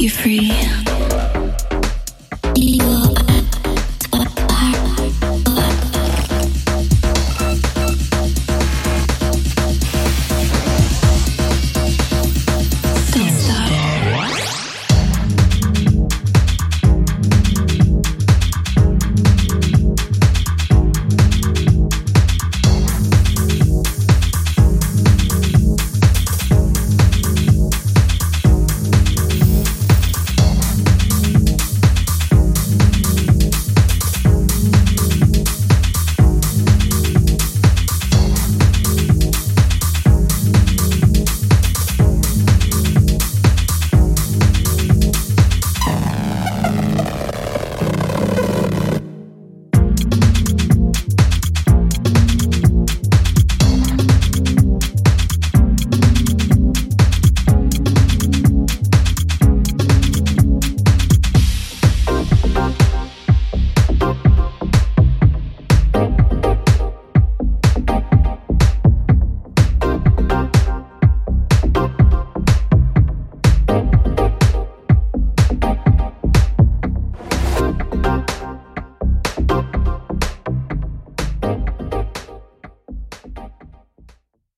you free.